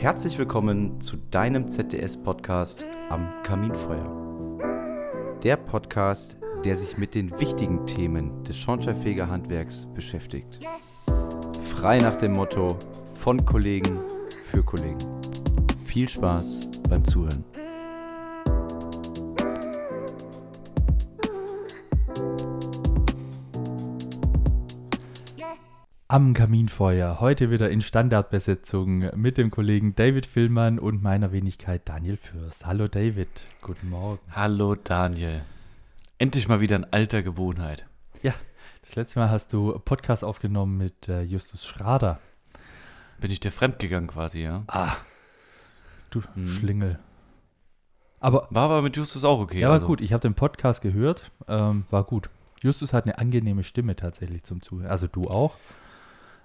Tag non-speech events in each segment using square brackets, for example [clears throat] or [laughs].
Herzlich willkommen zu deinem ZDS-Podcast am Kaminfeuer. Der Podcast, der sich mit den wichtigen Themen des Schornsteinfegerhandwerks beschäftigt. Frei nach dem Motto von Kollegen für Kollegen. Viel Spaß beim Zuhören. Am Kaminfeuer, heute wieder in Standardbesetzung mit dem Kollegen David Villmann und meiner Wenigkeit Daniel Fürst. Hallo David, guten Morgen. Hallo Daniel. Endlich mal wieder in alter Gewohnheit. Ja, das letzte Mal hast du Podcast aufgenommen mit äh, Justus Schrader. Bin ich dir fremdgegangen quasi, ja? Ah, du hm. Schlingel. Aber, war aber mit Justus auch okay. Ja, war also. gut. Ich habe den Podcast gehört, ähm, war gut. Justus hat eine angenehme Stimme tatsächlich zum Zuhören. Also du auch.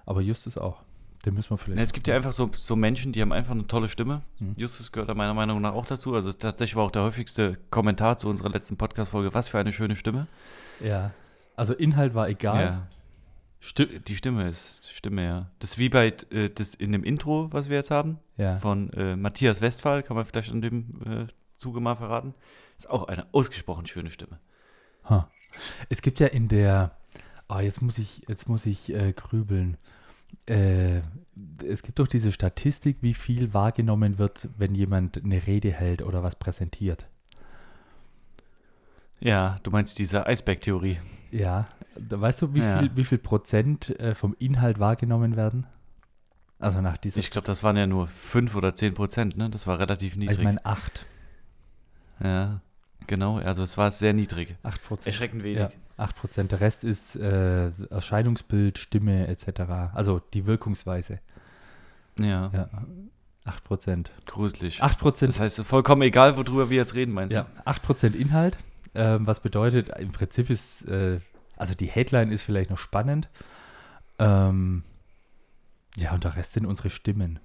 Aber Justus auch. Den müssen wir vielleicht. Na, es gibt ja einfach so, so Menschen, die haben einfach eine tolle Stimme. Mhm. Justus gehört da meiner Meinung nach auch dazu. Also tatsächlich war auch der häufigste Kommentar zu unserer letzten Podcast-Folge. Was für eine schöne Stimme. Ja. Also Inhalt war egal. Ja. Sti die Stimme ist Stimme, ja. Das ist wie bei äh, das in dem Intro, was wir jetzt haben, ja. von äh, Matthias Westphal, kann man vielleicht an dem äh, Zuge mal verraten. Ist auch eine ausgesprochen schöne Stimme. Huh. Es gibt ja in der, oh, jetzt muss ich, jetzt muss ich äh, grübeln. Äh, es gibt doch diese Statistik, wie viel wahrgenommen wird, wenn jemand eine Rede hält oder was präsentiert. Ja, du meinst diese Eisberg-Theorie. Ja, weißt du, wie, ja. viel, wie viel Prozent äh, vom Inhalt wahrgenommen werden? Also nach dieser. Ich glaube, das waren ja nur 5 oder 10 Prozent, ne? Das war relativ niedrig. Ich meine 8. Ja, genau. Also es war sehr niedrig. 8 Prozent. Erschreckend wenig. Ja. 8%. Der Rest ist äh, Erscheinungsbild, Stimme etc. Also die Wirkungsweise. Ja. ja. 8%. Gruselig. 8%. Das heißt, vollkommen egal, worüber wir jetzt reden, meinst ja, du? 8% Inhalt. Ähm, was bedeutet, im Prinzip ist, äh, also die Headline ist vielleicht noch spannend. Ähm, ja, und der Rest sind unsere Stimmen.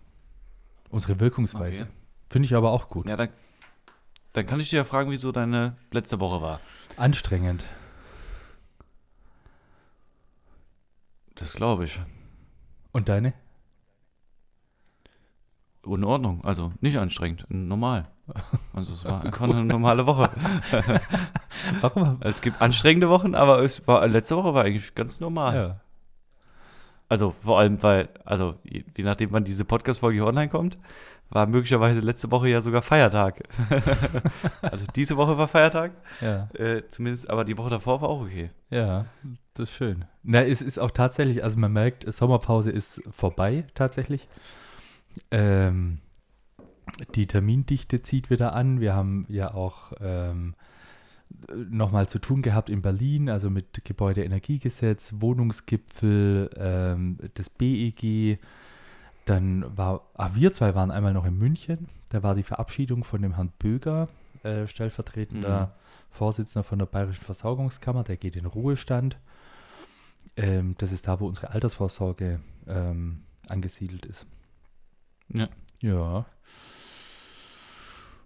Unsere Wirkungsweise. Okay. Finde ich aber auch gut. Ja, dann, dann kann ich dir ja fragen, wieso deine letzte Woche war. Anstrengend. Das glaube ich. Und deine? In Ordnung, also nicht anstrengend, normal. [laughs] Also es war einfach eine normale Woche. [laughs] Warum? Es gibt anstrengende Wochen, aber es war letzte Woche war eigentlich ganz normal. Ja. Also vor allem, weil, also je, je nachdem, wann diese Podcast-Folge online kommt, war möglicherweise letzte Woche ja sogar Feiertag. [laughs] also diese Woche war Feiertag. Ja. Äh, zumindest, aber die Woche davor war auch okay. Ja, das ist schön. Na, es ist auch tatsächlich, also man merkt, Sommerpause ist vorbei tatsächlich. Ähm, die Termindichte zieht wieder an. Wir haben ja auch ähm, nochmal zu tun gehabt in Berlin, also mit Gebäudeenergiegesetz, Wohnungsgipfel, ähm, das BEG dann war, ah, wir zwei waren einmal noch in München. Da war die Verabschiedung von dem Herrn Böger, äh, stellvertretender mhm. Vorsitzender von der Bayerischen Versorgungskammer. Der geht in Ruhestand. Ähm, das ist da, wo unsere Altersvorsorge ähm, angesiedelt ist. Ja. Ja.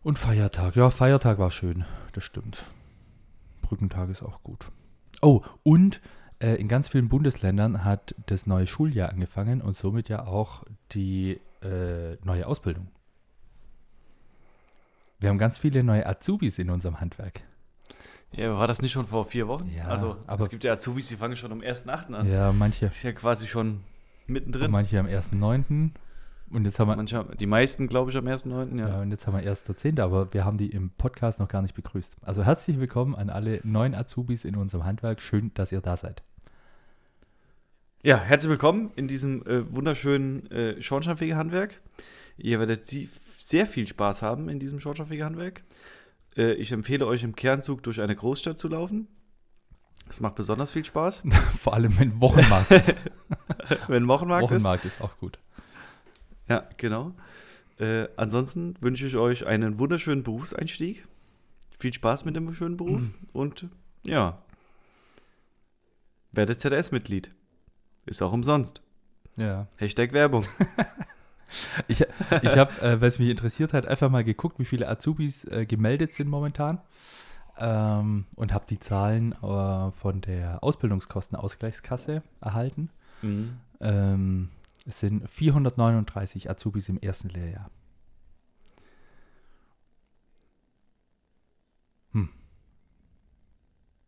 Und Feiertag. Ja, Feiertag war schön. Das stimmt. Brückentag ist auch gut. Oh, und äh, in ganz vielen Bundesländern hat das neue Schuljahr angefangen und somit ja auch die äh, neue Ausbildung. Wir haben ganz viele neue Azubis in unserem Handwerk. Ja, war das nicht schon vor vier Wochen? Ja, also aber es gibt ja Azubis, die fangen schon am 1.8. an. Ja, manche. Ist ja quasi schon mittendrin. Und manche am 1.9. Und jetzt haben wir. Manche, die meisten, glaube ich, am 1.9. Ja. ja, und jetzt haben wir 1.10. Aber wir haben die im Podcast noch gar nicht begrüßt. Also herzlich willkommen an alle neuen Azubis in unserem Handwerk. Schön, dass ihr da seid. Ja, herzlich willkommen in diesem äh, wunderschönen äh, Schornsteinfegerhandwerk. Ihr werdet sehr viel Spaß haben in diesem Schornsteinfegerhandwerk. Äh, ich empfehle euch im Kernzug durch eine Großstadt zu laufen. Das macht besonders viel Spaß. [laughs] Vor allem, wenn Wochenmarkt ist. [laughs] wenn Wochenmarkt, Wochenmarkt ist. ist auch gut. Ja, genau. Äh, ansonsten wünsche ich euch einen wunderschönen Berufseinstieg. Viel Spaß mit dem schönen Beruf. Mhm. [clears throat] Und ja, werdet ZDS-Mitglied. Ist auch umsonst. Ja. Hashtag Werbung. [laughs] ich ich habe, äh, weil es mich interessiert hat, einfach mal geguckt, wie viele Azubis äh, gemeldet sind momentan. Ähm, und habe die Zahlen äh, von der Ausbildungskostenausgleichskasse erhalten. Mhm. Ähm, Es sind 439 Azubis im ersten Lehrjahr.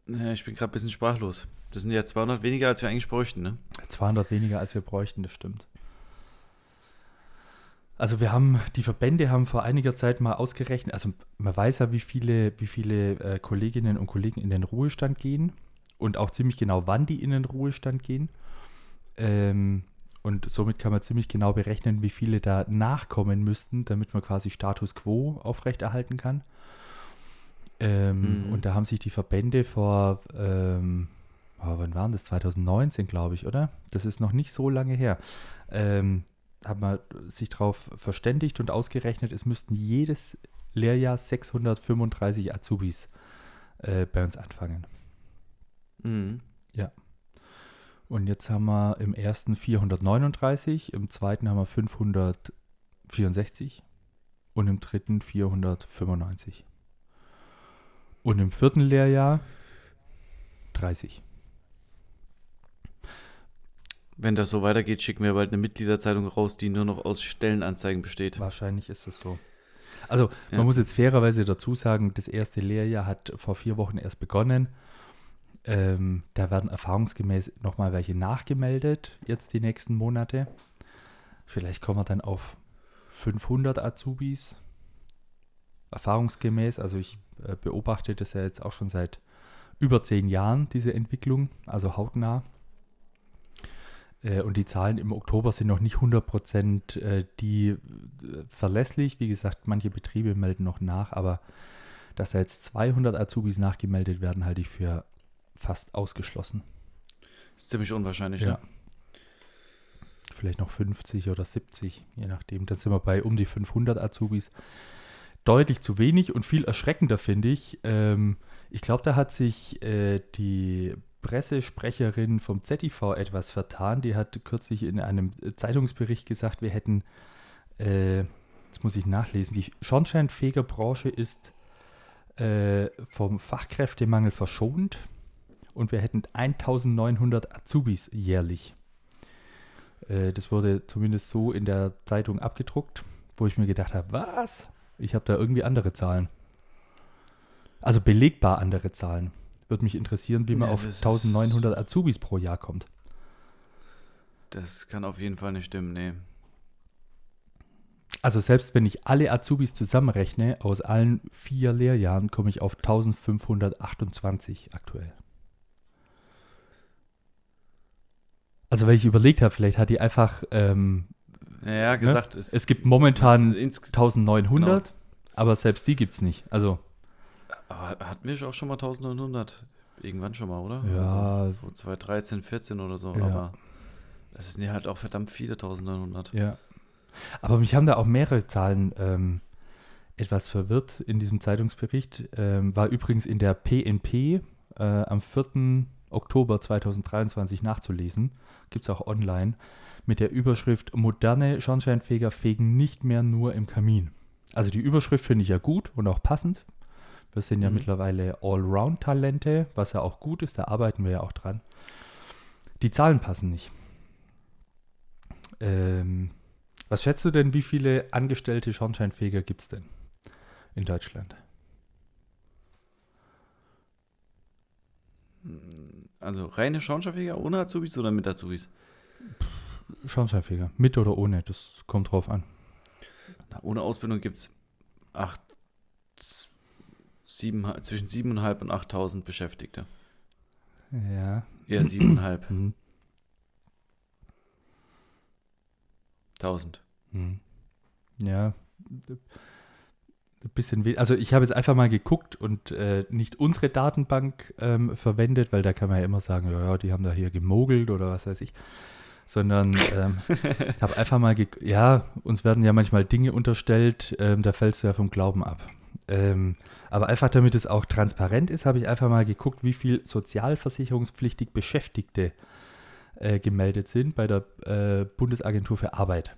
Naja, ich bin gerade ein bisschen sprachlos. Das sind ja 200 weniger, als wir eigentlich bräuchten, ne? 200 weniger, als wir bräuchten, das stimmt. Also wir haben, die Verbände haben vor einiger Zeit mal ausgerechnet, also man weiß ja, wie viele, wie viele äh, Kolleginnen und Kollegen in den Ruhestand gehen und auch ziemlich genau, wann die in den Ruhestand gehen. Ähm, und somit kann man ziemlich genau berechnen, wie viele da nachkommen müssten, damit man quasi Status quo aufrechterhalten kann. Ähm, mhm. Und da haben sich die Verbände vor, ähm, oh, wann waren das? 2019, glaube ich, oder? Das ist noch nicht so lange her. Ähm, hat man sich darauf verständigt und ausgerechnet, es müssten jedes Lehrjahr 635 Azubis äh, bei uns anfangen. Mhm. Ja. Und jetzt haben wir im ersten 439, im zweiten haben wir 564 und im dritten 495. Und im vierten Lehrjahr 30. Wenn das so weitergeht, schicken wir bald eine Mitgliederzeitung raus, die nur noch aus Stellenanzeigen besteht. Wahrscheinlich ist es so. Also ja. man muss jetzt fairerweise dazu sagen, das erste Lehrjahr hat vor vier Wochen erst begonnen. Ähm, da werden erfahrungsgemäß nochmal welche nachgemeldet, jetzt die nächsten Monate. Vielleicht kommen wir dann auf 500 Azubis. Erfahrungsgemäß, also ich äh, beobachte das ja jetzt auch schon seit über zehn Jahren, diese Entwicklung, also hautnah. Äh, und die Zahlen im Oktober sind noch nicht 100% äh, die äh, verlässlich. Wie gesagt, manche Betriebe melden noch nach, aber dass da jetzt 200 Azubis nachgemeldet werden, halte ich für fast ausgeschlossen. ist ziemlich unwahrscheinlich, ja. Ne? Vielleicht noch 50 oder 70, je nachdem. Dann sind wir bei um die 500 Azubis. Deutlich zu wenig und viel erschreckender finde ich. Ähm, ich glaube, da hat sich äh, die Pressesprecherin vom ZIV etwas vertan. Die hat kürzlich in einem Zeitungsbericht gesagt, wir hätten, äh, jetzt muss ich nachlesen, die Schornsteinfegerbranche ist äh, vom Fachkräftemangel verschont und wir hätten 1900 Azubis jährlich. Äh, das wurde zumindest so in der Zeitung abgedruckt, wo ich mir gedacht habe, was? Ich habe da irgendwie andere Zahlen. Also belegbar andere Zahlen. Würde mich interessieren, wie man ja, auf 1900 Azubis pro Jahr kommt. Das kann auf jeden Fall nicht stimmen, nee. Also selbst wenn ich alle Azubis zusammenrechne, aus allen vier Lehrjahren, komme ich auf 1528 aktuell. Also weil ich überlegt habe, vielleicht hat die einfach ähm, ja, ne? gesagt, ne? es, es, gibt momentan 1900, genau. aber selbst die gibt es nicht. Also aber hatten wir auch schon mal 1900? Irgendwann schon mal, oder? Ja. Also, so 2013, 14 oder so. Ja. Aber das sind ja halt auch verdammt viele 1900. Ja. Aber mich haben da auch mehrere Zahlen ähm, etwas verwirrt in diesem Zeitungsbericht. Ähm, war übrigens in der PNP äh, am 4. Oktober 2023 nachzulesen. Gibt es auch online. Mit der Überschrift Moderne Schornsteinfeger fegen nicht mehr nur im Kamin. Also die Überschrift finde ich ja gut und auch passend. Wir sind ja mhm. mittlerweile Allround-Talente, was ja auch gut ist, da arbeiten wir ja auch dran. Die Zahlen passen nicht. Ähm, was schätzt du denn, wie viele angestellte Schornsteinfeger gibt es denn in Deutschland? Also reine Schornsteinfeger ohne Azubis oder mit Azubis? Schornsteinfeger, mit oder ohne, das kommt drauf an. Na, ohne Ausbildung gibt es sieben, zwischen 7.500 und 8.000 Beschäftigte. Ja. Eher [clears throat] 7.500. Mhm. 1000. Mhm. Ja. Ein bisschen weh. Also ich habe jetzt einfach mal geguckt und äh, nicht unsere Datenbank ähm, verwendet, weil da kann man ja immer sagen, ja, ja, die haben da hier gemogelt oder was weiß ich. Sondern ähm, [laughs] habe einfach mal, ja, uns werden ja manchmal Dinge unterstellt, ähm, da fällst du ja vom Glauben ab. Ähm, aber einfach damit es auch transparent ist, habe ich einfach mal geguckt, wie viel sozialversicherungspflichtig Beschäftigte äh, gemeldet sind bei der äh, Bundesagentur für Arbeit.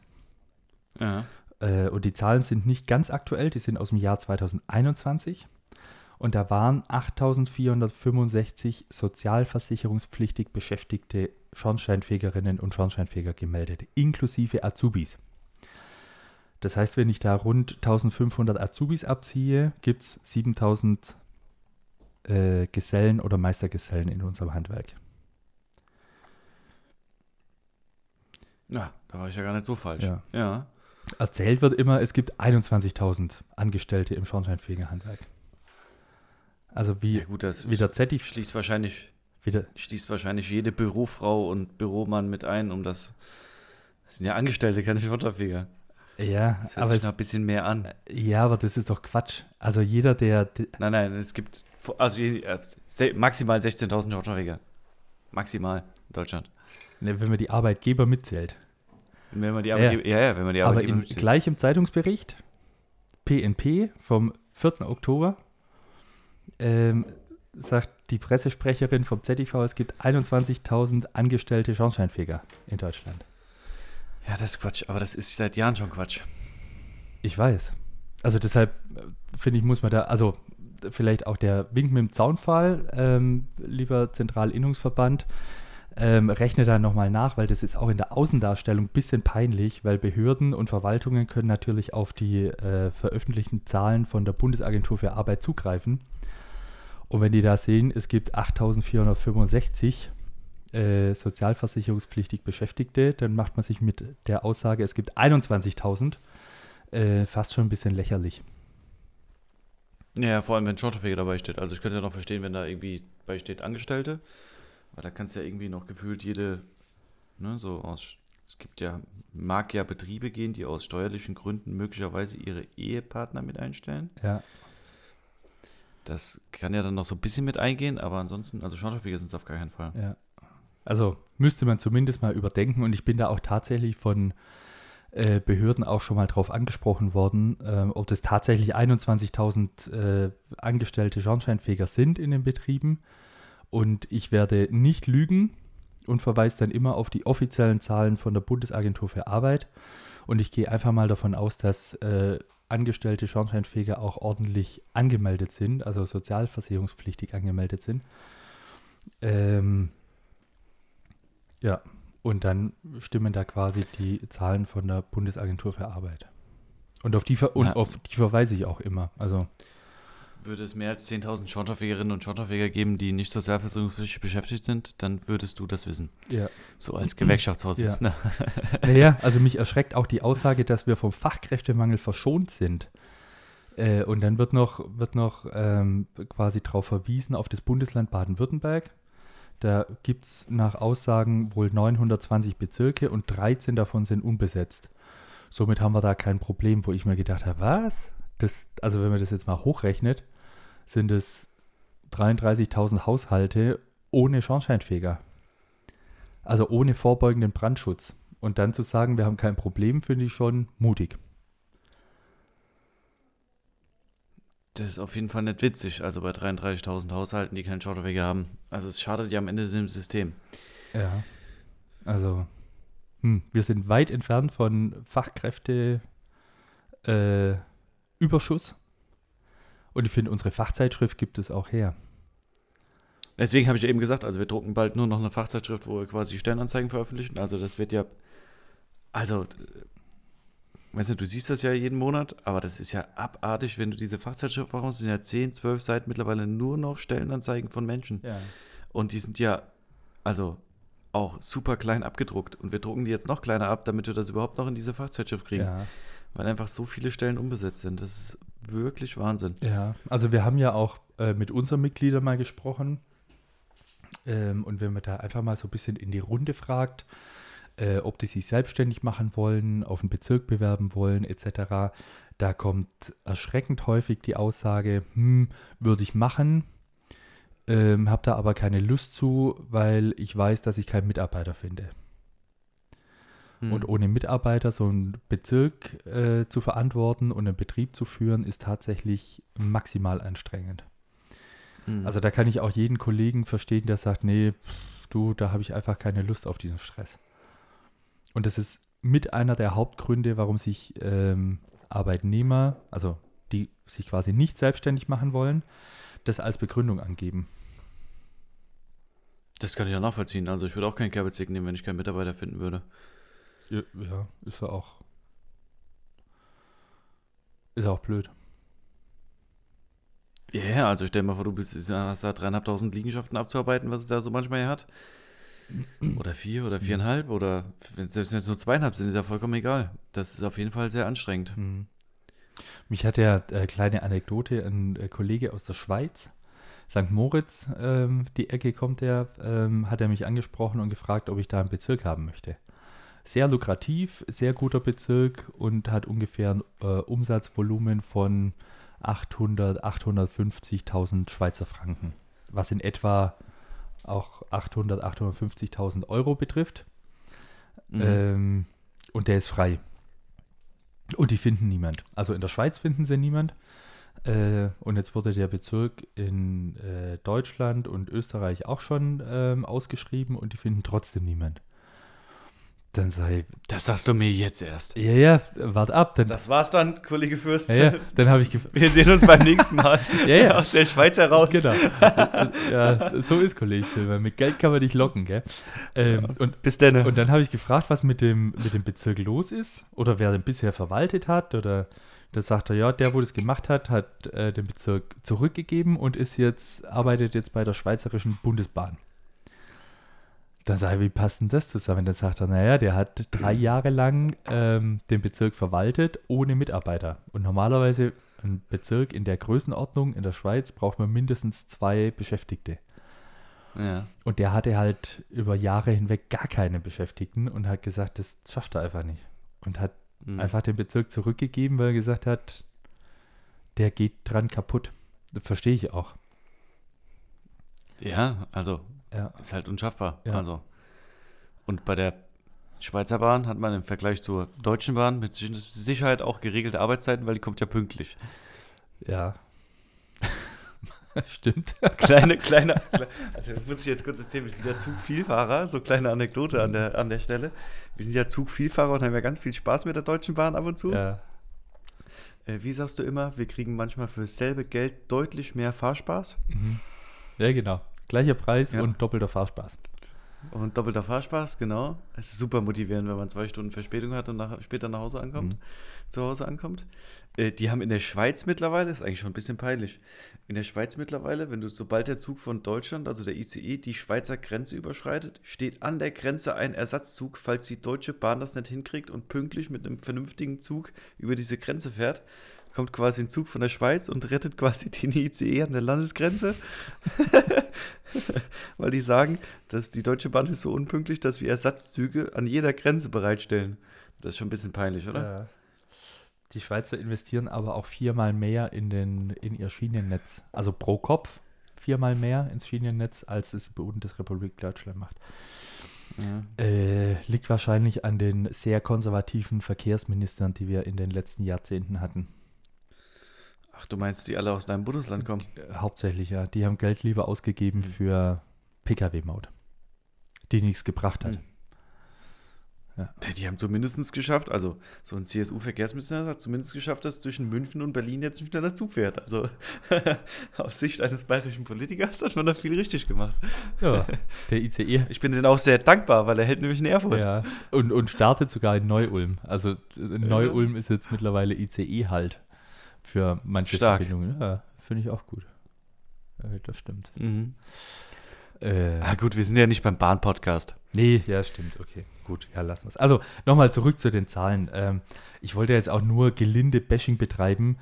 Ja. Äh, und die Zahlen sind nicht ganz aktuell, die sind aus dem Jahr 2021. Und da waren 8465 sozialversicherungspflichtig Beschäftigte Schornsteinfegerinnen und Schornsteinfeger gemeldet, inklusive Azubis. Das heißt, wenn ich da rund 1500 Azubis abziehe, gibt es 7000 äh, Gesellen oder Meistergesellen in unserem Handwerk. Ja, da war ich ja gar nicht so falsch. Ja. ja. Erzählt wird immer, es gibt 21.000 Angestellte im Schornsteinfegerhandwerk. Also wie, ja, gut, das wie der Zetti schließt wahrscheinlich, wieder, schließt wahrscheinlich jede Bürofrau und Büromann mit ein, um das. Das sind ja Angestellte, keine Schotterfeger. Ja, das hört aber sich es, noch ein bisschen mehr an. ja, aber das ist doch Quatsch. Also jeder, der, Nein, nein, es gibt also äh, maximal 16.000 Schotterfeger. Maximal in Deutschland. ne, wenn man die Arbeitgeber mitzählt. Wenn man die Ja, Arbeitgeber, ja, ja, wenn man die Aber Arbeitgeber in, mitzählt. gleich im Zeitungsbericht, PNP vom 4. Oktober, ähm, sagt die Pressesprecherin vom ZDV, es gibt 21.000 angestellte Schornsteinfeger in Deutschland. Ja, das ist Quatsch, aber das ist seit Jahren schon Quatsch. Ich weiß. Also deshalb äh, finde ich, muss man da, also vielleicht auch der Wink mit dem Zaunpfahl, ähm, lieber Zentralinnungsverband, ähm, rechne da nochmal nach, weil das ist auch in der Außendarstellung ein bisschen peinlich, weil Behörden und Verwaltungen können natürlich auf die äh, veröffentlichten Zahlen von der Bundesagentur für Arbeit zugreifen. Und wenn die da sehen, es gibt 8465 äh, sozialversicherungspflichtig Beschäftigte, dann macht man sich mit der Aussage, es gibt 21.000, äh, fast schon ein bisschen lächerlich. Ja, vor allem, wenn Schotterfeger dabei steht. Also ich könnte ja noch verstehen, wenn da irgendwie bei steht Angestellte, weil da kannst du ja irgendwie noch gefühlt jede, ne, so aus, es gibt ja, mag ja Betriebe gehen, die aus steuerlichen Gründen möglicherweise ihre Ehepartner mit einstellen. Ja. Das kann ja dann noch so ein bisschen mit eingehen, aber ansonsten, also Schotterfeger sind es auf gar keinen Fall. Ja. Also müsste man zumindest mal überdenken und ich bin da auch tatsächlich von äh, Behörden auch schon mal drauf angesprochen worden, ähm, ob das tatsächlich 21.000 äh, angestellte Schornsteinfeger sind in den Betrieben. Und ich werde nicht lügen und verweise dann immer auf die offiziellen Zahlen von der Bundesagentur für Arbeit. Und ich gehe einfach mal davon aus, dass äh, angestellte Schornsteinfeger auch ordentlich angemeldet sind, also sozialversicherungspflichtig angemeldet sind. Ähm, ja, und dann stimmen da quasi die Zahlen von der Bundesagentur für Arbeit. Und auf die, ver und Ja. auf die verweise ich auch immer. Also, Würde es mehr als 10.000 Schotterfegerinnen und Schotterfeger geben, die nicht sozialversicherungspflichtig beschäftigt sind, dann würdest du das wissen. ja. So als Gewerkschaftsvorsitzender. [laughs] Naja, also mich erschreckt auch die Aussage, dass wir vom Fachkräftemangel verschont sind. Äh, und dann wird noch, wird noch ähm, quasi darauf verwiesen auf das Bundesland Baden-Württemberg. Da gibt es nach Aussagen wohl 920 Bezirke und 13 davon sind unbesetzt. Somit haben wir da kein Problem, wo ich mir gedacht habe, was? Das, also wenn man das jetzt mal hochrechnet, sind es 33.000 Haushalte ohne Schornsteinfeger. Also ohne vorbeugenden Brandschutz. Und dann zu sagen, wir haben kein Problem, finde ich schon mutig. Das ist auf jeden Fall nicht witzig, also bei 33.000 Haushalten, die keinen Schotterfeger haben. Also es schadet ja am Ende dem System. Ja. Also, hm, wir sind weit entfernt von Fachkräfte äh, Überschuss. Und ich finde, unsere Fachzeitschrift gibt es auch her. Deswegen habe ich eben gesagt, also wir drucken bald nur noch eine Fachzeitschrift, wo wir quasi Stellenanzeigen veröffentlichen. Also das wird ja, also, weißt du, du siehst das ja jeden Monat, aber das ist ja abartig, wenn du diese Fachzeitschrift brauchst. Es sind ja 10, 12 Seiten mittlerweile nur noch Stellenanzeigen von Menschen. Ja. Und die sind ja, also auch super klein abgedruckt. Und wir drucken die jetzt noch kleiner ab, damit wir das überhaupt noch in diese Fachzeitschrift kriegen. Ja. Weil einfach so viele Stellen unbesetzt sind. Das ist wirklich Wahnsinn. Ja, also wir haben ja auch äh, mit unseren Mitgliedern mal gesprochen. Ähm, und wenn man da einfach mal so ein bisschen in die Runde fragt, äh, ob die sich selbstständig machen wollen, auf einen Bezirk bewerben wollen, etc., da kommt erschreckend häufig die Aussage, hm, würde ich machen, ähm, habe da aber keine Lust zu, weil ich weiß, dass ich keinen Mitarbeiter finde. Hm. Und ohne Mitarbeiter so einen Bezirk äh, zu verantworten und einen Betrieb zu führen, ist tatsächlich maximal anstrengend. Hm. Also da kann ich auch jeden Kollegen verstehen, der sagt, nee, pff, du, da habe ich einfach keine Lust auf diesen Stress. Und das ist mit einer der Hauptgründe, warum sich ähm, Arbeitnehmer, also die sich quasi nicht selbstständig machen wollen, das als Begründung angeben. Das kann ich ja nachvollziehen. Also ich würde auch keinen Kerbezig nehmen, wenn ich keinen Mitarbeiter finden würde. Ja, ja ist ja auch. Ist auch blöd. Ja, yeah, also stell dir mal vor, du bist, hast da dreieinhalbtausend Liegenschaften abzuarbeiten, was es da so manchmal hier hat. Oder vier oder viereinhalb oder selbst wenn es nur zweieinhalb sind, ist ja vollkommen egal. Das ist auf jeden Fall sehr anstrengend. Hm. Mich hat ja äh, kleine Anekdote, ein äh, Kollege aus der Schweiz, St. Moritz, ähm, die Ecke kommt er, ähm, hat er mich angesprochen und gefragt, ob ich da einen Bezirk haben möchte. Sehr lukrativ, sehr guter Bezirk und hat ungefähr ein äh, Umsatzvolumen von 800, 850.000 Schweizer Franken, was in etwa auch 800, 850.000 Euro betrifft. Mhm. Ähm, und der ist frei. Und die finden niemand. Also in der Schweiz finden sie niemand. Äh, und jetzt wurde der Bezirk in äh, Deutschland und Österreich auch schon ähm, ausgeschrieben und die finden trotzdem niemand. Dann sei. Das sagst du mir jetzt erst. Ja, ja, wart ab. Dann, das war's dann, Kollege Fürst. Ja, ja dann habe ich Wir sehen uns beim nächsten Mal. [laughs] ja, ja. Aus der Schweiz heraus. Genau. ja, so ist Kollege Filmer. Mit Geld kann man dich locken, gell? Ähm, ja, und, Bis denn. Und dann habe ich gefragt, was mit dem, mit dem Bezirk los ist oder wer den bisher verwaltet hat oder. Da sagt er, ja, der, wo das gemacht hat, hat äh, den Bezirk zurückgegeben und ist jetzt, arbeitet jetzt bei der Schweizerischen Bundesbahn. Dann sage ich, wie passt denn das zusammen? Dann sagt er, naja, der hat drei Jahre lang ähm, den Bezirk verwaltet ohne Mitarbeiter. Und normalerweise ein Bezirk in der Größenordnung in der Schweiz braucht man mindestens zwei Beschäftigte. Ja. Und der hatte halt über Jahre hinweg gar keine Beschäftigten und hat gesagt, das schafft er einfach nicht. Und hat mhm. einfach den Bezirk zurückgegeben, weil er gesagt hat, der geht dran kaputt. Das verstehe ich auch. Ja, also ja. Ist halt unschaffbar. Ja. Also. Und bei der Schweizer Bahn hat man im Vergleich zur Deutschen Bahn mit Sicherheit auch geregelte Arbeitszeiten, weil die kommt ja pünktlich. Ja. [laughs] Stimmt. [laughs] Kleine, kleine, also muss ich jetzt kurz erzählen, wir sind ja Zugvielfahrer, so kleine Anekdote an der, an der Stelle. Wir sind ja Zugvielfahrer und haben ja ganz viel Spaß mit der Deutschen Bahn ab und zu. Ja. Äh, wie sagst du immer, wir kriegen manchmal für dasselbe Geld deutlich mehr Fahrspaß? Mhm. Ja, genau. Gleicher Preis ja. und doppelter Fahrspaß. Und doppelter Fahrspaß, genau. Es ist super motivierend, wenn man zwei Stunden Verspätung hat und nach, später nach Hause ankommt, mhm. zu Hause ankommt. Äh, die haben in der Schweiz mittlerweile, ist eigentlich schon ein bisschen peinlich, in der Schweiz mittlerweile, wenn du, sobald der Zug von Deutschland, also der ICE, die Schweizer Grenze überschreitet, steht an der Grenze ein Ersatzzug, falls die Deutsche Bahn das nicht hinkriegt und pünktlich mit einem vernünftigen Zug über diese Grenze fährt kommt quasi ein Zug von der Schweiz und rettet quasi den ICE an der Landesgrenze. [laughs] Weil die sagen, dass die Deutsche Bahn ist so unpünktlich, dass wir Ersatzzüge an jeder Grenze bereitstellen. Das ist schon ein bisschen peinlich, oder? Ja. Die Schweizer investieren aber auch viermal mehr in, den, in ihr Schienennetz. Also pro Kopf viermal mehr ins Schienennetz, als es die Bundesrepublik Deutschland macht. Ja. Äh, liegt wahrscheinlich an den sehr konservativen Verkehrsministern, die wir in den letzten Jahrzehnten hatten. Ach, du meinst, die alle aus deinem Bundesland kommen? Äh, hauptsächlich, ja. Die haben Geld lieber ausgegeben mhm. für Pkw-Maut, die nichts gebracht hat. Mhm. Ja. Die haben zumindest geschafft, also so ein CSU-Verkehrsminister hat zumindest geschafft, dass zwischen München und Berlin jetzt nicht mehr das Zug fährt. Also [laughs] aus Sicht eines bayerischen Politikers hat man das viel richtig gemacht. Ja, [laughs] der ICE. Ich bin denen auch sehr dankbar, weil er hält nämlich in Erfurt. Ja, und, und startet sogar in Neu-Ulm. Also Neu-Ulm ist jetzt mittlerweile ICE halt für manche Stark. Verbindungen. Ja, finde ich auch gut. Ja, das stimmt. Mhm. Äh, ah, gut, wir sind ja nicht beim Bahn-Podcast. Nee, ja, stimmt. Okay, gut. Ja, lassen wir es. Also, nochmal zurück zu den Zahlen. Ähm, ich wollte jetzt auch nur gelinde Bashing betreiben,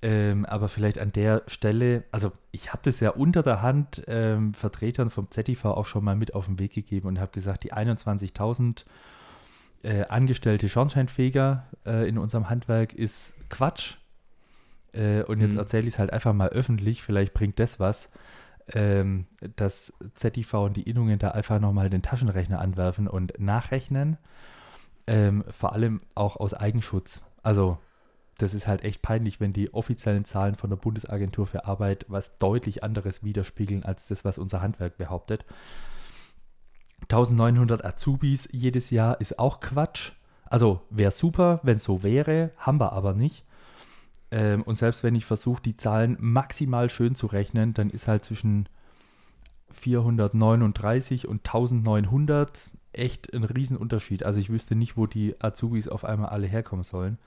ähm, aber vielleicht an der Stelle, also ich habe das ja unter der Hand ähm, Vertretern vom ZTV auch schon mal mit auf den Weg gegeben und habe gesagt, die 21.000 äh, angestellte Schornsteinfeger äh, in unserem Handwerk ist Quatsch. Äh, und jetzt mhm. erzähle ich es halt einfach mal öffentlich, vielleicht bringt das was, ähm, dass ZTV und die Innungen da einfach nochmal den Taschenrechner anwerfen und nachrechnen. Ähm, vor allem auch aus Eigenschutz. Also das ist halt echt peinlich, wenn die offiziellen Zahlen von der Bundesagentur für Arbeit was deutlich anderes widerspiegeln als das, was unser Handwerk behauptet. 1900 Azubis jedes Jahr ist auch Quatsch. Also wäre super, wenn es so wäre, haben wir aber nicht. Ähm, und selbst wenn ich versuche, die Zahlen maximal schön zu rechnen, dann ist halt zwischen 439 und 1900 echt ein Riesenunterschied. Also ich wüsste nicht, wo die Azubis auf einmal alle herkommen sollen.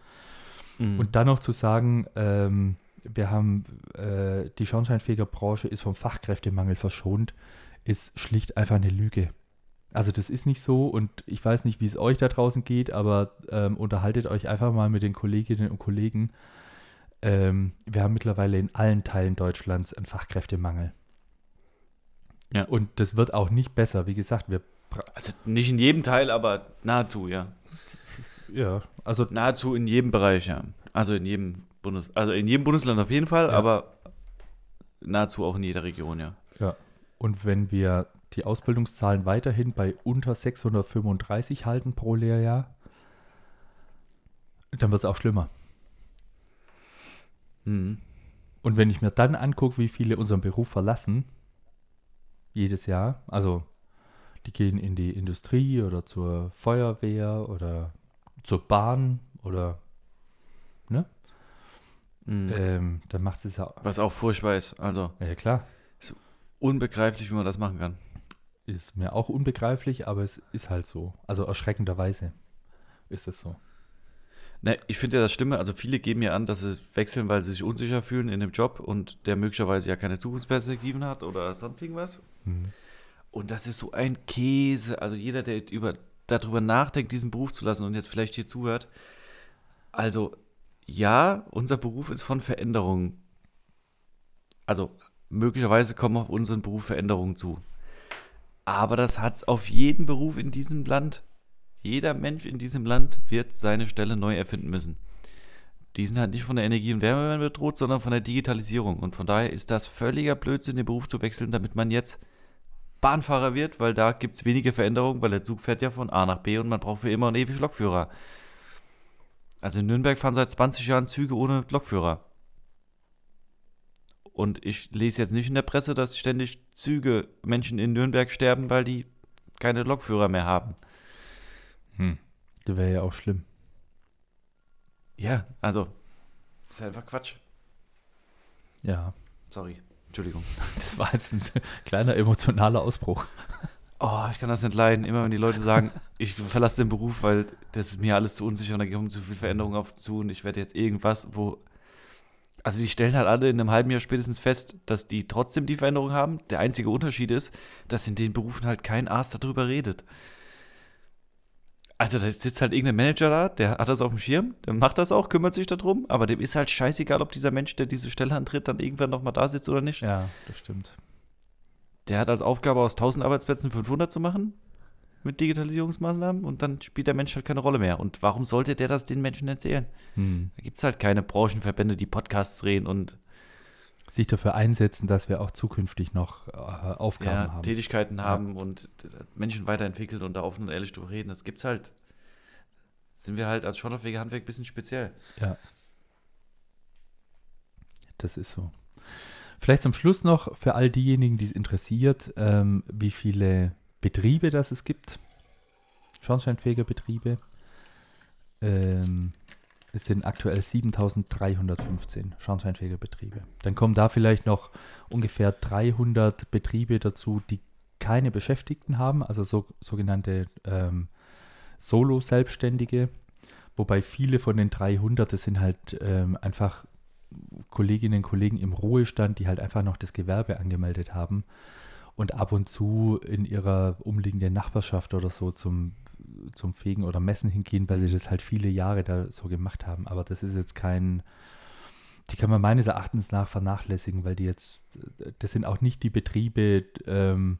Mhm. Und dann noch zu sagen, ähm, wir haben äh, die Schornsteinfegerbranche ist vom Fachkräftemangel verschont, ist schlicht einfach eine Lüge. Also das ist nicht so und ich weiß nicht, wie es euch da draußen geht, aber ähm, unterhaltet euch einfach mal mit den Kolleginnen und Kollegen. Ähm, wir haben mittlerweile in allen Teilen Deutschlands einen Fachkräftemangel. Ja. Und das wird auch nicht besser. Wie gesagt, wir. Also nicht in jedem Teil, aber nahezu, ja. Ja, also. Nahezu in jedem Bereich, ja. Also in jedem Bundes, also in jedem Bundesland auf jeden Fall, ja. aber nahezu auch in jeder Region, ja. Ja. Und wenn wir die Ausbildungszahlen weiterhin bei unter 635 halten pro Lehrjahr, dann wird es auch schlimmer. Mhm. Und wenn ich mir dann angucke, wie viele unseren Beruf verlassen, jedes Jahr. Also die gehen in die Industrie oder zur Feuerwehr oder zur Bahn oder ne? Mhm. Ähm, dann macht es ja. Was auch furchtbar ist. Also. Ja, klar. Ist unbegreiflich, wie man das machen kann. Ist mir auch unbegreiflich, aber es ist halt so. Also erschreckenderweise ist es so. Ne, ich finde ja das Stimme, also viele geben ja an, dass sie wechseln, weil sie sich unsicher fühlen in dem Job und der möglicherweise ja keine Zukunftsperspektiven hat oder sonst irgendwas. Mhm. Und das ist so ein Käse. Also jeder, der über, darüber nachdenkt, diesen Beruf zu lassen und jetzt vielleicht hier zuhört. Also ja, unser Beruf ist von Veränderungen. Also möglicherweise kommen auf unseren Beruf Veränderungen zu. Aber das hat es auf jeden Beruf in diesem Land. Jeder Mensch in diesem Land wird seine Stelle neu erfinden müssen. Die sind halt nicht von der Energie- und Wärmewende bedroht, sondern von der Digitalisierung. Und von daher ist das völliger Blödsinn, den Beruf zu wechseln, damit man jetzt Bahnfahrer wird, weil da gibt es wenige Veränderungen, weil der Zug fährt ja von A nach B und man braucht für immer und ewig Lokführer. Also in Nürnberg fahren seit 20 Jahren Züge ohne Lokführer. Und ich lese jetzt nicht in der Presse, dass ständig Züge, Menschen in Nürnberg sterben, weil die keine Lokführer mehr haben. Hm. Das wäre ja auch schlimm. Ja, also, ist einfach Quatsch. Ja. Sorry, Entschuldigung. [laughs] Das war jetzt ein kleiner emotionaler Ausbruch. Oh, ich kann das nicht leiden. Immer wenn die Leute sagen, [laughs] ich verlasse den Beruf, weil das ist mir alles zu unsicher und da kommen zu viele Veränderungen auf zu und ich werde jetzt irgendwas, wo. Also die stellen halt alle in einem halben Jahr spätestens fest, dass die trotzdem die Veränderung haben. Der einzige Unterschied ist, dass in den Berufen halt kein Arzt darüber redet. Also da sitzt halt irgendein Manager da, der hat das auf dem Schirm, der macht das auch, kümmert sich darum, aber dem ist halt scheißegal, ob dieser Mensch, der diese Stelle antritt, dann irgendwann nochmal da sitzt oder nicht. Ja, das stimmt. Der hat als Aufgabe, aus 1000 Arbeitsplätzen 500 zu machen mit Digitalisierungsmaßnahmen und dann spielt der Mensch halt keine Rolle mehr. Und warum sollte der das den Menschen erzählen? Hm. Da gibt es halt keine Branchenverbände, die Podcasts drehen und sich dafür einsetzen, dass wir auch zukünftig noch äh, Aufgaben ja, haben. Tätigkeiten ja. haben und Menschen weiterentwickeln und da offen und ehrlich drüber reden. Das gibt's halt. Sind wir halt als Schotterpflege Handwerk ein bisschen speziell. Ja. Das ist so. Vielleicht zum Schluss noch für all diejenigen, die es interessiert, ähm, wie viele Betriebe das es gibt. Schornsteinfähiger Betriebe. Ähm, es sind aktuell 7315 schornsteinfähige Betriebe. Dann kommen da vielleicht noch ungefähr 300 Betriebe dazu, die keine Beschäftigten haben, also so, sogenannte ähm, Solo-Selbstständige. Wobei viele von den 300, das sind halt ähm, einfach Kolleginnen und Kollegen im Ruhestand, die halt einfach noch das Gewerbe angemeldet haben und ab und zu in ihrer umliegenden Nachbarschaft oder so zum zum Fegen oder Messen hingehen, weil sie das halt viele Jahre da so gemacht haben. Aber das ist jetzt kein, die kann man meines Erachtens nach vernachlässigen, weil die jetzt, das sind auch nicht die Betriebe, ähm,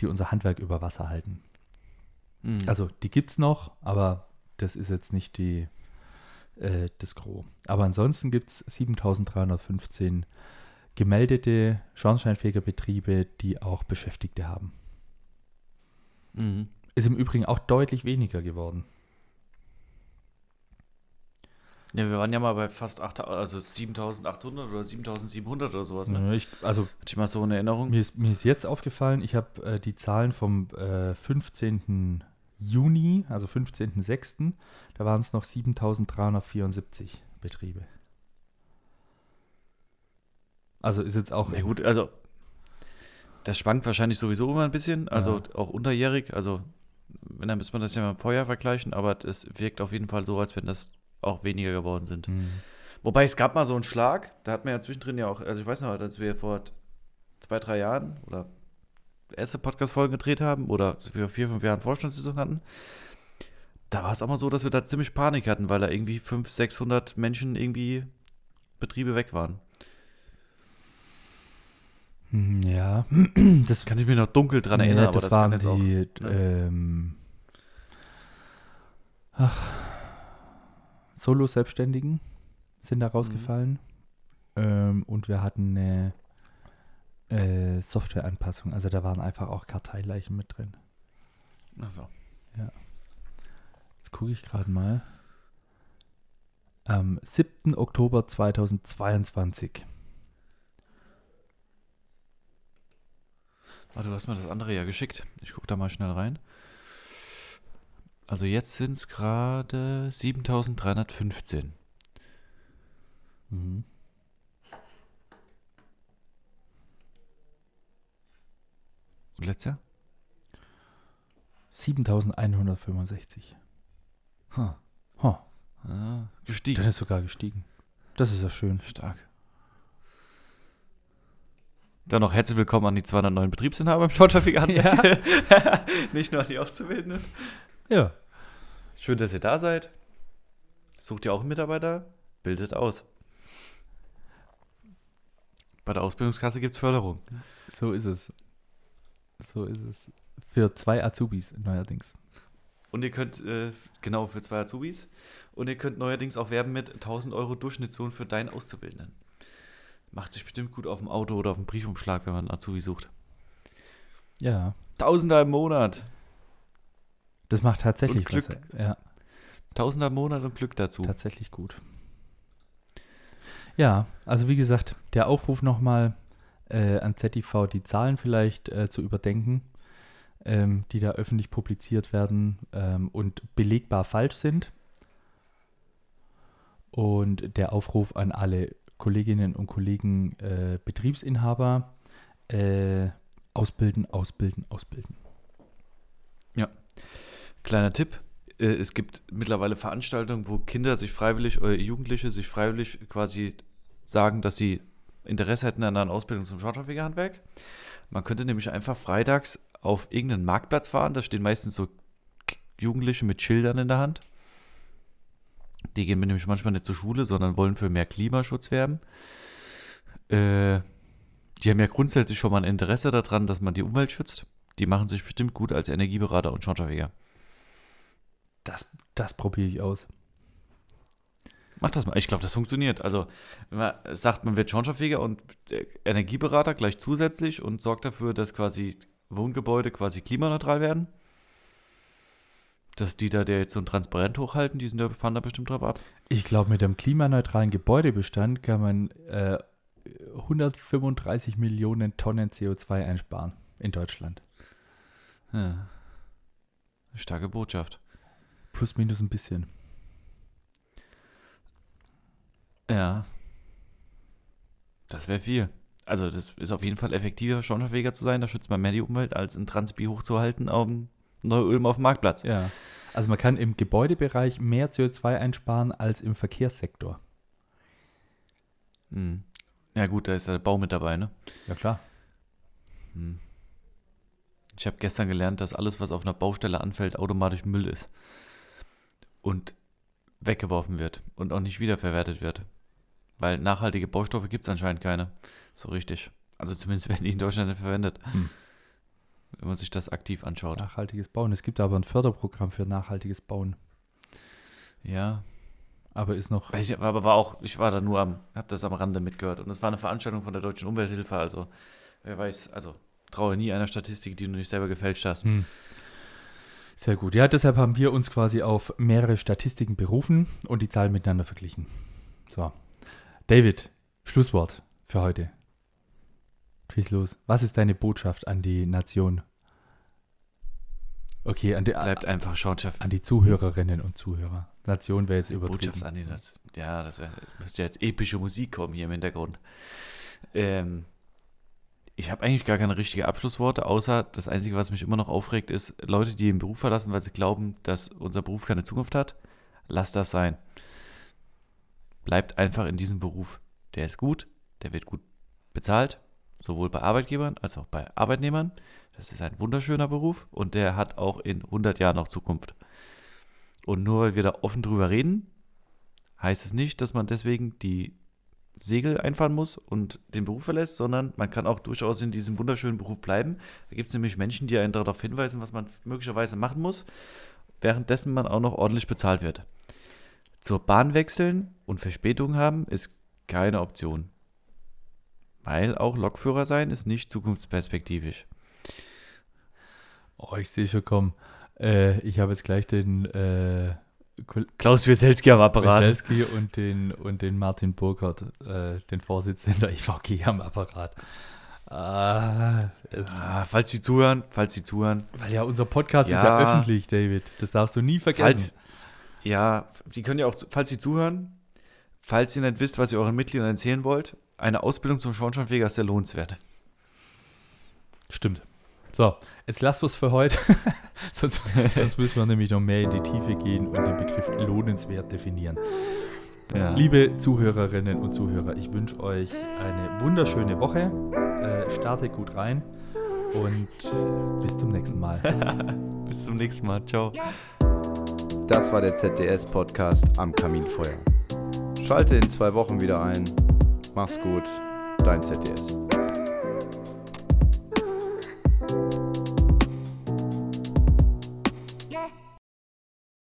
die unser Handwerk über Wasser halten. Mhm. Also die gibt es noch, aber das ist jetzt nicht die, äh, das Gros. Aber ansonsten gibt es 7315 gemeldete Schornsteinfegerbetriebe, die auch Beschäftigte haben. Mhm. Ist im Übrigen auch deutlich weniger geworden. Ja, wir waren ja mal bei fast 8, also 7800 oder 7700 oder sowas. Ne? Ich, also, Hatte ich mal so eine Erinnerung? Mir ist, mir ist jetzt aufgefallen, ich habe äh, die Zahlen vom äh, 15. Juni, also 15.06., da waren es noch 7374 Betriebe. Also ist jetzt auch. Na gut, also das schwankt wahrscheinlich sowieso immer ein bisschen, also ja. auch unterjährig. Also, wenn dann müsste man das ja mit dem Feuer vergleichen, aber es wirkt auf jeden Fall so, als wenn das auch weniger geworden sind. Mhm. Wobei es gab mal so einen Schlag, da hat man ja zwischendrin ja auch, also ich weiß noch, als wir vor zwei, drei Jahren oder erste Podcast-Folgen gedreht haben oder wir vier, fünf Jahren Vorstandssitzung hatten, da war es auch mal so, dass wir da ziemlich Panik hatten, weil da irgendwie 500, 600 Menschen irgendwie Betriebe weg waren. Hm, ja, [clears throat] das kann ich mir noch dunkel dran erinnern, ja, das aber das waren die, auch, ne? ähm, ach, Solo-Selbstständigen sind da rausgefallen. Mhm. Ähm, und wir hatten eine äh, Softwareanpassung. Also da waren einfach auch Karteileichen mit drin. Achso. Ja. Jetzt gucke ich gerade mal. Am 7. Oktober 2022. Warte, du hast mir das andere ja geschickt. Ich gucke da mal schnell rein. Also jetzt sind es gerade 7315. Mhm. Und letztes Jahr? 7165. Huh. Huh. Ah, gestiegen. Das ist sogar gestiegen. Das ist ja schön. Stark. Dann noch herzlich willkommen an die 209 Betriebsinhaber im Sporttrafik Ja. [laughs] Nicht nur an die Auszubildenden. Ja. Schön, dass ihr da seid. Sucht ihr auch einen Mitarbeiter? Bildet aus. Bei der Ausbildungskasse gibt es Förderung. So ist es. So ist es. Für zwei Azubis neuerdings. Und ihr könnt, äh, genau, für zwei Azubis. Und ihr könnt neuerdings auch werben mit 1000 Euro Durchschnittslohn für deinen Auszubildenden. Macht sich bestimmt gut auf dem Auto oder auf dem Briefumschlag, wenn man einen Azubi sucht. Ja. Tausender im Monat. Das macht tatsächlich und Glück. Was, ja. Tausender im Monat und Glück dazu. Tatsächlich gut. Ja, also wie gesagt, der Aufruf nochmal äh, an ZTV, die Zahlen vielleicht äh, zu überdenken, ähm, die da öffentlich publiziert werden ähm, und belegbar falsch sind. Und der Aufruf an alle Kolleginnen und Kollegen, äh, Betriebsinhaber, äh, ausbilden, ausbilden, ausbilden. Ja. Kleiner Tipp. Äh, es gibt mittlerweile Veranstaltungen, wo Kinder sich freiwillig oder Jugendliche sich freiwillig quasi sagen, dass sie Interesse hätten an einer Ausbildung zum Schornsteinfegerhandwerk. Man könnte nämlich einfach freitags auf irgendeinen Marktplatz fahren. Da stehen meistens so Jugendliche mit Schildern in der Hand. Die gehen nämlich manchmal nicht zur Schule, sondern wollen für mehr Klimaschutz werben. Äh, die haben ja grundsätzlich schon mal ein Interesse daran, dass man die Umwelt schützt. Die machen sich bestimmt gut als Energieberater und Schornsteinfeger. Das, das probiere ich aus. Mach das mal. Ich glaube, das funktioniert. Also, wenn man sagt, man wird Schornsteinfeger und Energieberater gleich zusätzlich und sorgt dafür, dass quasi Wohngebäude quasi klimaneutral werden. Dass die da, der jetzt so ein Transparent hochhalten, die sind da, fahren da bestimmt drauf ab. Ich glaube, mit dem klimaneutralen Gebäudebestand kann man äh, 135 Millionen Tonnen CO2 einsparen in Deutschland. Ja. Starke Botschaft. Plus minus ein bisschen. Ja. Das wäre viel. Also, das ist auf jeden Fall effektiver, schornsteinfähiger zu sein. Da schützt man mehr die Umwelt, als ein Transbi hochzuhalten auf dem Neu-Ulm auf dem Marktplatz. Ja. Also, man kann im Gebäudebereich mehr CO2 einsparen als im Verkehrssektor. Hm. Ja, gut, da ist der Bau mit dabei, ne? Ja, klar. Hm. Ich habe gestern gelernt, dass alles, was auf einer Baustelle anfällt, automatisch Müll ist. Und weggeworfen wird und auch nicht wiederverwertet wird. Weil nachhaltige Baustoffe gibt es anscheinend keine. So richtig. Also zumindest werden die in Deutschland nicht verwendet. Hm. Wenn man sich das aktiv anschaut. Nachhaltiges Bauen. Es gibt aber ein Förderprogramm für nachhaltiges Bauen. Ja. Aber ist noch. Ich, aber war auch, ich war da nur am, hab das am Rande mitgehört. Und es war eine Veranstaltung von der Deutschen Umwelthilfe. Also, wer weiß, also traue nie einer Statistik, die du nicht selber gefälscht hast. Hm. Sehr gut. Ja, deshalb haben wir uns quasi auf mehrere Statistiken berufen und die Zahlen miteinander verglichen. So. David, Schlusswort für heute. Schieß los. Was ist deine Botschaft an die Nation? Okay, an die, Bleibt einfach Schornschaft. An die Zuhörerinnen und Zuhörer. Nation wäre jetzt übertrieben. Botschaft an die Nation. Ja, das wär, müsste jetzt epische Musik kommen hier im Hintergrund. Ähm, ich habe eigentlich gar keine richtigen Abschlussworte, außer das Einzige, was mich immer noch aufregt, ist Leute, die den Beruf verlassen, weil sie glauben, dass unser Beruf keine Zukunft hat. Lasst das sein. Bleibt einfach in diesem Beruf. Der ist gut, der wird gut bezahlt, sowohl bei Arbeitgebern als auch bei Arbeitnehmern. Das ist ein wunderschöner Beruf und der hat auch in 100 Jahren noch Zukunft. Und nur weil wir da offen drüber reden, heißt es nicht, dass man deswegen die Segel einfahren muss und den Beruf verlässt, sondern man kann auch durchaus in diesem wunderschönen Beruf bleiben. Da gibt es nämlich Menschen, die einen darauf hinweisen, was man möglicherweise machen muss, währenddessen man auch noch ordentlich bezahlt wird. Zur Bahn wechseln und Verspätung haben ist keine Option. Weil auch Lokführer sein ist nicht zukunftsperspektivisch. Oh, ich sehe schon kommen. Äh, ich habe jetzt gleich den äh, Klaus Wieselski am Apparat. Wieselski und den, und den Martin Burkhardt, äh, den Vorsitzenden der IVG am Apparat. Ah, ah, falls Sie zuhören, falls Sie zuhören. Weil ja unser Podcast ja, ist ja öffentlich, David. Das darfst du nie vergessen. Falls, ja, Sie können ja auch, falls Sie zuhören, falls ihr nicht wisst, was ihr euren Mitgliedern erzählen wollt, eine Ausbildung zum Schornsteinfeger ist sehr lohnenswert. Stimmt. So, jetzt lassen wir es für heute. [laughs] sonst, sonst, müssen wir nämlich noch mehr in die Tiefe gehen und den Begriff lohnenswert definieren. Ja. Liebe Zuhörerinnen und Zuhörer, ich wünsche euch eine wunderschöne Woche. Äh, startet gut rein und bis zum nächsten Mal. [laughs] bis zum nächsten Mal. Ciao. Das war der ZDS-Podcast am Kaminfeuer. Schalte in zwei Wochen wieder ein. Mach's gut, dein ZDS.